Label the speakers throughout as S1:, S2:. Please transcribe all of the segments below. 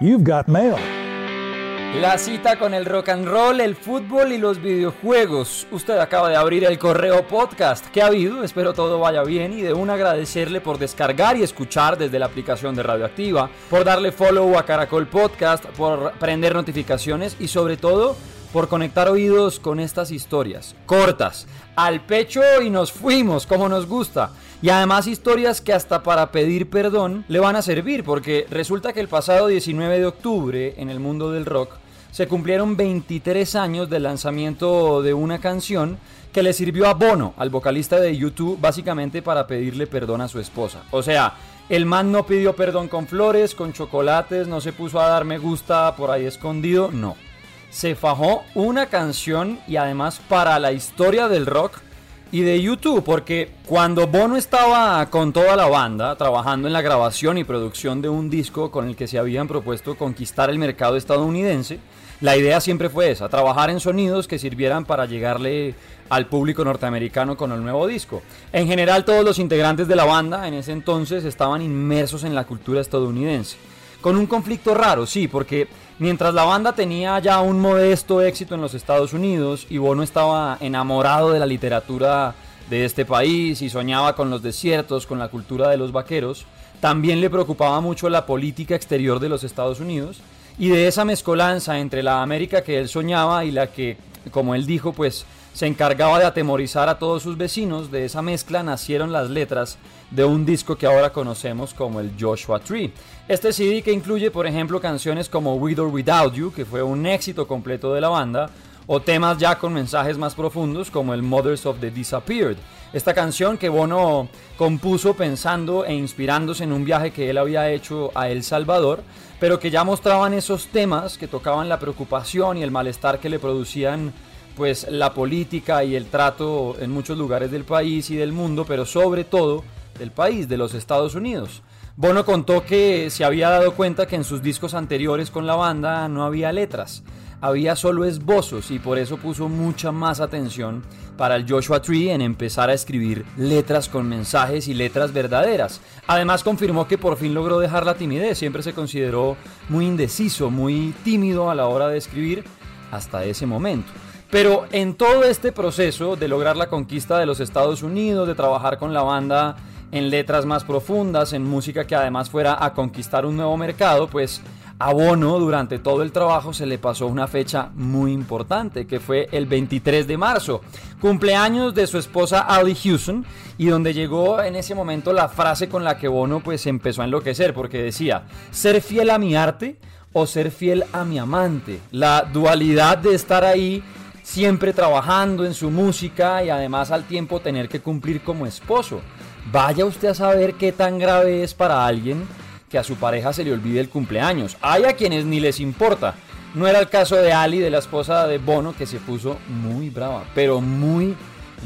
S1: You've got mail.
S2: La cita con el rock and roll, el fútbol y los videojuegos. Usted acaba de abrir el correo podcast. ¿Qué ha habido? Espero todo vaya bien y de un agradecerle por descargar y escuchar desde la aplicación de Radioactiva, por darle follow a Caracol Podcast, por prender notificaciones y sobre todo por conectar oídos con estas historias. Cortas, al pecho y nos fuimos como nos gusta. Y además historias que hasta para pedir perdón le van a servir, porque resulta que el pasado 19 de octubre en el mundo del rock se cumplieron 23 años del lanzamiento de una canción que le sirvió a Bono, al vocalista de YouTube, básicamente para pedirle perdón a su esposa. O sea, el man no pidió perdón con flores, con chocolates, no se puso a dar me gusta por ahí escondido, no. Se fajó una canción y además para la historia del rock y de YouTube, porque cuando Bono estaba con toda la banda trabajando en la grabación y producción de un disco con el que se habían propuesto conquistar el mercado estadounidense, la idea siempre fue esa, trabajar en sonidos que sirvieran para llegarle al público norteamericano con el nuevo disco. En general todos los integrantes de la banda en ese entonces estaban inmersos en la cultura estadounidense, con un conflicto raro, sí, porque Mientras la banda tenía ya un modesto éxito en los Estados Unidos y Bono estaba enamorado de la literatura de este país y soñaba con los desiertos, con la cultura de los vaqueros, también le preocupaba mucho la política exterior de los Estados Unidos y de esa mezcolanza entre la América que él soñaba y la que, como él dijo, pues se encargaba de atemorizar a todos sus vecinos, de esa mezcla nacieron las letras de un disco que ahora conocemos como el Joshua Tree. Este CD que incluye, por ejemplo, canciones como With or Without You, que fue un éxito completo de la banda, o temas ya con mensajes más profundos como el Mothers of the Disappeared. Esta canción que Bono compuso pensando e inspirándose en un viaje que él había hecho a El Salvador, pero que ya mostraban esos temas que tocaban la preocupación y el malestar que le producían pues la política y el trato en muchos lugares del país y del mundo, pero sobre todo del país, de los Estados Unidos. Bono contó que se había dado cuenta que en sus discos anteriores con la banda no había letras, había solo esbozos y por eso puso mucha más atención para el Joshua Tree en empezar a escribir letras con mensajes y letras verdaderas. Además confirmó que por fin logró dejar la timidez, siempre se consideró muy indeciso, muy tímido a la hora de escribir hasta ese momento. Pero en todo este proceso de lograr la conquista de los Estados Unidos, de trabajar con la banda en letras más profundas, en música que además fuera a conquistar un nuevo mercado, pues a Bono durante todo el trabajo se le pasó una fecha muy importante, que fue el 23 de marzo, cumpleaños de su esposa Ali Houston, y donde llegó en ese momento la frase con la que Bono pues empezó a enloquecer, porque decía, ser fiel a mi arte o ser fiel a mi amante, la dualidad de estar ahí siempre trabajando en su música y además al tiempo tener que cumplir como esposo. Vaya usted a saber qué tan grave es para alguien que a su pareja se le olvide el cumpleaños. Hay a quienes ni les importa. No era el caso de Ali, de la esposa de Bono, que se puso muy brava, pero muy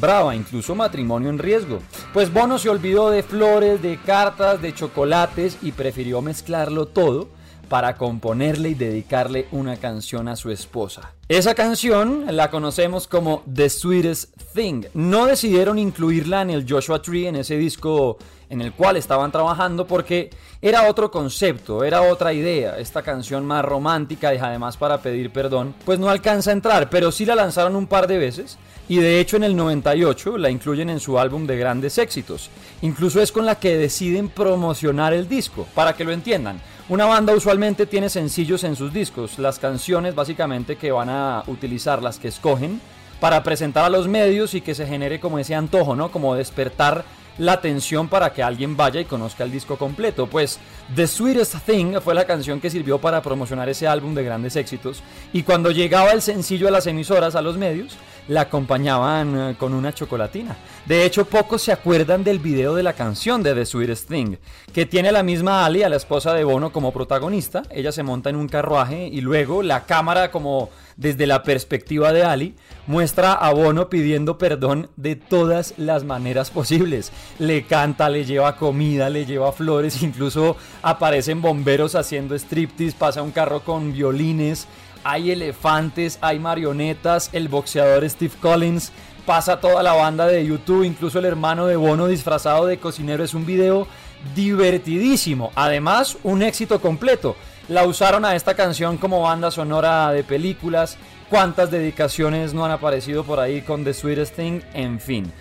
S2: brava, incluso matrimonio en riesgo. Pues Bono se olvidó de flores, de cartas, de chocolates y prefirió mezclarlo todo para componerle y dedicarle una canción a su esposa. Esa canción la conocemos como The Sweetest Thing. No decidieron incluirla en el Joshua Tree, en ese disco en el cual estaban trabajando, porque era otro concepto, era otra idea. Esta canción más romántica y además para pedir perdón, pues no alcanza a entrar, pero sí la lanzaron un par de veces y de hecho en el 98 la incluyen en su álbum de grandes éxitos. Incluso es con la que deciden promocionar el disco, para que lo entiendan. Una banda usualmente tiene sencillos en sus discos, las canciones básicamente que van a utilizar, las que escogen, para presentar a los medios y que se genere como ese antojo, ¿no? Como despertar la atención para que alguien vaya y conozca el disco completo. Pues The Sweetest Thing fue la canción que sirvió para promocionar ese álbum de grandes éxitos y cuando llegaba el sencillo a las emisoras, a los medios, la acompañaban eh, con una chocolatina. De hecho, pocos se acuerdan del video de la canción de The Sweetest Thing, que tiene la misma Ali, a la esposa de Bono, como protagonista. Ella se monta en un carruaje y luego la cámara, como desde la perspectiva de Ali, muestra a Bono pidiendo perdón de todas las maneras posibles. Le canta, le lleva comida, le lleva flores, incluso aparecen bomberos haciendo striptease, pasa un carro con violines hay elefantes, hay marionetas, el boxeador Steve Collins, pasa toda la banda de YouTube, incluso el hermano de Bono disfrazado de cocinero. Es un video divertidísimo, además un éxito completo. la usaron a esta canción como banda sonora de películas, cuántas dedicaciones no han aparecido por ahí con The Sweetest Thing, en fin.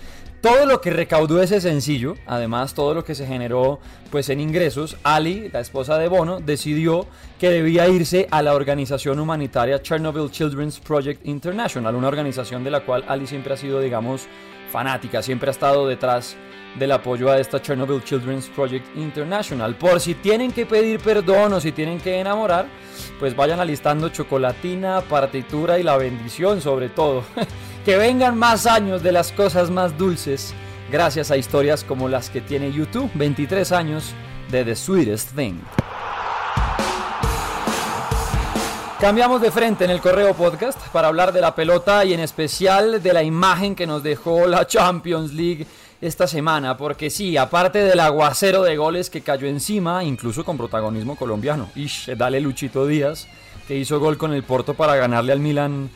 S2: Todo lo que recaudó ese sencillo, además todo lo que se generó pues en ingresos, Ali, la esposa de Bono, decidió que debía irse a la organización humanitaria Chernobyl Children's Project International, una organización de la cual Ali siempre ha sido, digamos, fanática, siempre ha estado detrás del apoyo a esta Chernobyl Children's Project International. Por si tienen que pedir perdón o si tienen que enamorar, pues vayan alistando chocolatina, partitura y la bendición sobre todo. que vengan más años de las cosas más dulces gracias a historias como las que tiene YouTube, 23 años de The Sweetest Thing. Cambiamos de frente en el Correo Podcast para hablar de la pelota y en especial de la imagen que nos dejó la Champions League esta semana, porque sí, aparte del aguacero de goles que cayó encima, incluso con protagonismo colombiano, Ish, dale Luchito Díaz, que hizo gol con el Porto para ganarle al Milan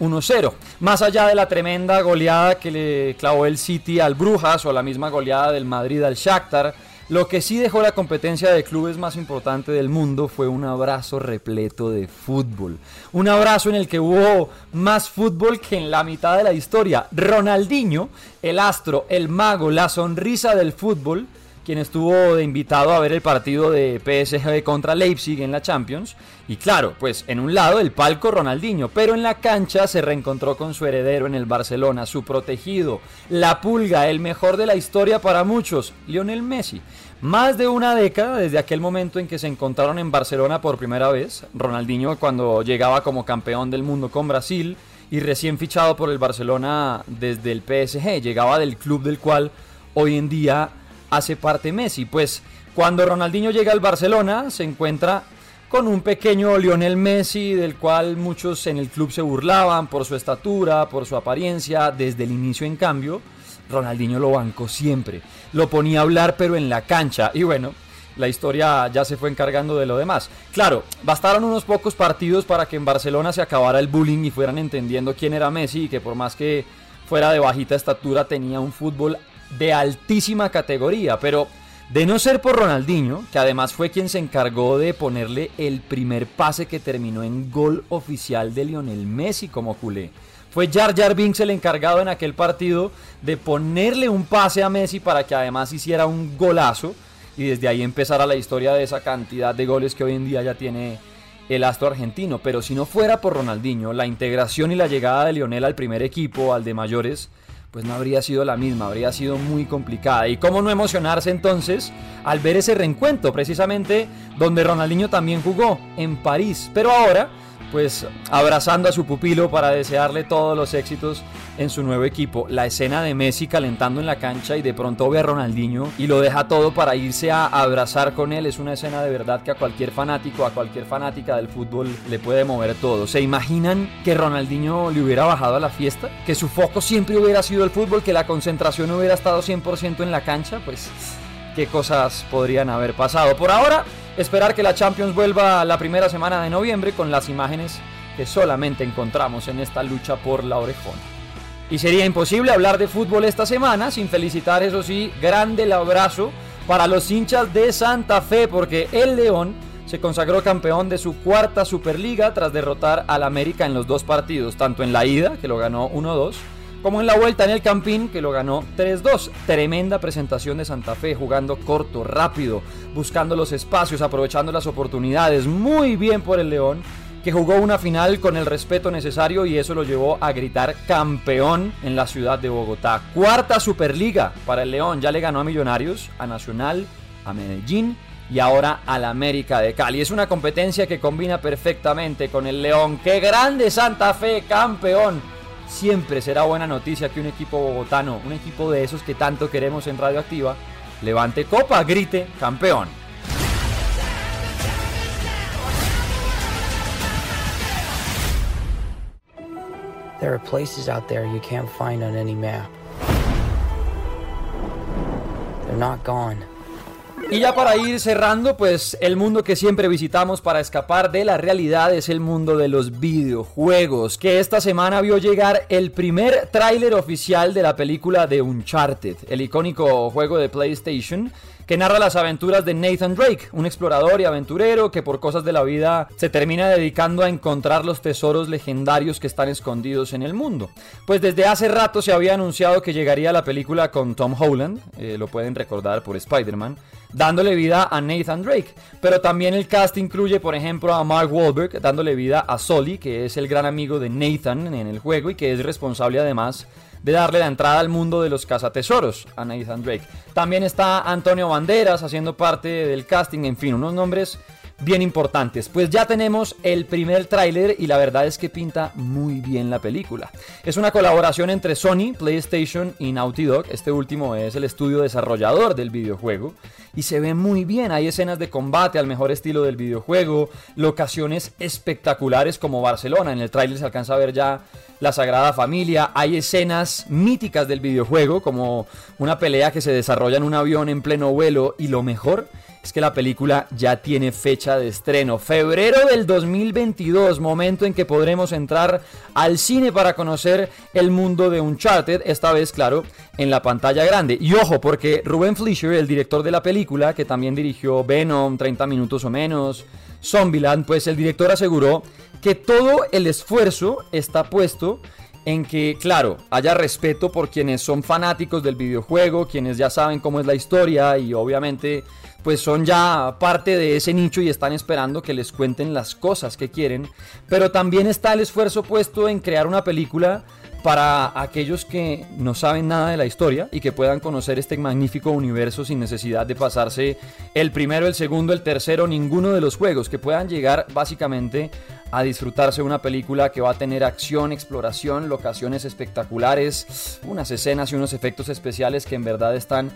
S2: 1-0. Más allá de la tremenda goleada que le clavó el City al Brujas o la misma goleada del Madrid al Shakhtar, lo que sí dejó la competencia de clubes más importante del mundo fue un abrazo repleto de fútbol. Un abrazo en el que hubo más fútbol que en la mitad de la historia. Ronaldinho, el astro, el mago, la sonrisa del fútbol, quien estuvo de invitado a ver el partido de PSG contra Leipzig en la Champions. Y claro, pues en un lado el palco Ronaldinho, pero en la cancha se reencontró con su heredero en el Barcelona, su protegido, la pulga, el mejor de la historia para muchos, Lionel Messi. Más de una década desde aquel momento en que se encontraron en Barcelona por primera vez, Ronaldinho cuando llegaba como campeón del mundo con Brasil y recién fichado por el Barcelona desde el PSG, llegaba del club del cual hoy en día hace parte Messi. Pues cuando Ronaldinho llega al Barcelona se encuentra con un pequeño Lionel Messi del cual muchos en el club se burlaban por su estatura, por su apariencia, desde el inicio en cambio. Ronaldinho lo bancó siempre, lo ponía a hablar pero en la cancha y bueno, la historia ya se fue encargando de lo demás. Claro, bastaron unos pocos partidos para que en Barcelona se acabara el bullying y fueran entendiendo quién era Messi y que por más que fuera de bajita estatura tenía un fútbol de altísima categoría, pero de no ser por Ronaldinho, que además fue quien se encargó de ponerle el primer pase que terminó en gol oficial de Lionel Messi como culé. Fue Jar Jar Binks el encargado en aquel partido de ponerle un pase a Messi para que además hiciera un golazo y desde ahí empezara la historia de esa cantidad de goles que hoy en día ya tiene el astro argentino. Pero si no fuera por Ronaldinho, la integración y la llegada de Lionel al primer equipo, al de mayores, pues no habría sido la misma, habría sido muy complicada. ¿Y cómo no emocionarse entonces al ver ese reencuentro, precisamente donde Ronaldinho también jugó, en París? Pero ahora pues abrazando a su pupilo para desearle todos los éxitos en su nuevo equipo. La escena de Messi calentando en la cancha y de pronto ve a Ronaldinho y lo deja todo para irse a abrazar con él es una escena de verdad que a cualquier fanático, a cualquier fanática del fútbol le puede mover todo. ¿Se imaginan que Ronaldinho le hubiera bajado a la fiesta? ¿Que su foco siempre hubiera sido el fútbol? ¿Que la concentración hubiera estado 100% en la cancha? Pues qué cosas podrían haber pasado. Por ahora, esperar que la Champions vuelva la primera semana de noviembre con las imágenes que solamente encontramos en esta lucha por la orejona. Y sería imposible hablar de fútbol esta semana sin felicitar, eso sí, grande el abrazo para los hinchas de Santa Fe, porque el León se consagró campeón de su cuarta Superliga tras derrotar al América en los dos partidos, tanto en la ida, que lo ganó 1-2, como en la vuelta en el Campín, que lo ganó 3-2. Tremenda presentación de Santa Fe, jugando corto, rápido, buscando los espacios, aprovechando las oportunidades. Muy bien por el León, que jugó una final con el respeto necesario y eso lo llevó a gritar campeón en la ciudad de Bogotá. Cuarta Superliga para el León, ya le ganó a Millonarios, a Nacional, a Medellín y ahora al América de Cali. Es una competencia que combina perfectamente con el León. ¡Qué grande Santa Fe, campeón! Siempre será buena noticia que un equipo bogotano, un equipo de esos que tanto queremos en Radioactiva, levante copa, grite campeón. There are places out there you can't find on any map. They're not gone. Y ya para ir cerrando, pues el mundo que siempre visitamos para escapar de la realidad es el mundo de los videojuegos, que esta semana vio llegar el primer tráiler oficial de la película de Uncharted, el icónico juego de PlayStation que narra las aventuras de Nathan Drake, un explorador y aventurero que por cosas de la vida se termina dedicando a encontrar los tesoros legendarios que están escondidos en el mundo. Pues desde hace rato se había anunciado que llegaría la película con Tom Holland, eh, lo pueden recordar por Spider-Man, dándole vida a Nathan Drake. Pero también el cast incluye, por ejemplo, a Mark Wahlberg, dándole vida a Sully, que es el gran amigo de Nathan en el juego y que es responsable además de darle la entrada al mundo de los cazatesoros a Nathan Drake. También está Antonio Banderas haciendo parte del casting, en fin, unos nombres bien importantes. Pues ya tenemos el primer tráiler y la verdad es que pinta muy bien la película. Es una colaboración entre Sony, PlayStation y Naughty Dog. Este último es el estudio desarrollador del videojuego y se ve muy bien. Hay escenas de combate al mejor estilo del videojuego, locaciones espectaculares como Barcelona. En el tráiler se alcanza a ver ya la Sagrada Familia. Hay escenas míticas del videojuego como una pelea que se desarrolla en un avión en pleno vuelo y lo mejor es que la película ya tiene fecha de estreno. Febrero del 2022, momento en que podremos entrar al cine para conocer el mundo de Uncharted, esta vez, claro, en la pantalla grande. Y ojo, porque Ruben Fleischer, el director de la película, que también dirigió Venom, 30 minutos o menos, Zombieland, pues el director aseguró que todo el esfuerzo está puesto en que, claro, haya respeto por quienes son fanáticos del videojuego, quienes ya saben cómo es la historia y obviamente pues son ya parte de ese nicho y están esperando que les cuenten las cosas que quieren, pero también está el esfuerzo puesto en crear una película para aquellos que no saben nada de la historia y que puedan conocer este magnífico universo sin necesidad de pasarse el primero, el segundo, el tercero, ninguno de los juegos, que puedan llegar básicamente a disfrutarse una película que va a tener acción, exploración, locaciones espectaculares, unas escenas y unos efectos especiales que en verdad están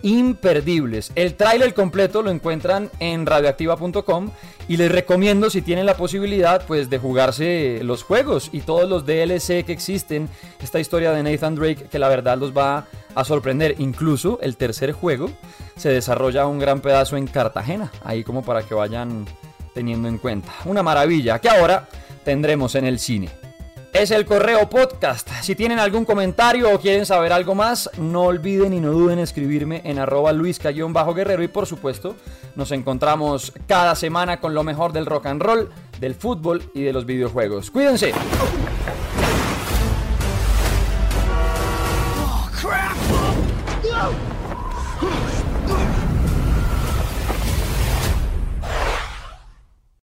S2: imperdibles. El tráiler completo lo encuentran en radioactiva.com y les recomiendo si tienen la posibilidad pues de jugarse los juegos y todos los DLC que existen, esta historia de Nathan Drake que la verdad los va a sorprender. Incluso el tercer juego se desarrolla un gran pedazo en Cartagena, ahí como para que vayan teniendo en cuenta. Una maravilla que ahora tendremos en el cine es el correo podcast. Si tienen algún comentario o quieren saber algo más, no olviden y no duden en escribirme en arroba luisca-guerrero y por supuesto nos encontramos cada semana con lo mejor del rock and roll, del fútbol y de los videojuegos. Cuídense.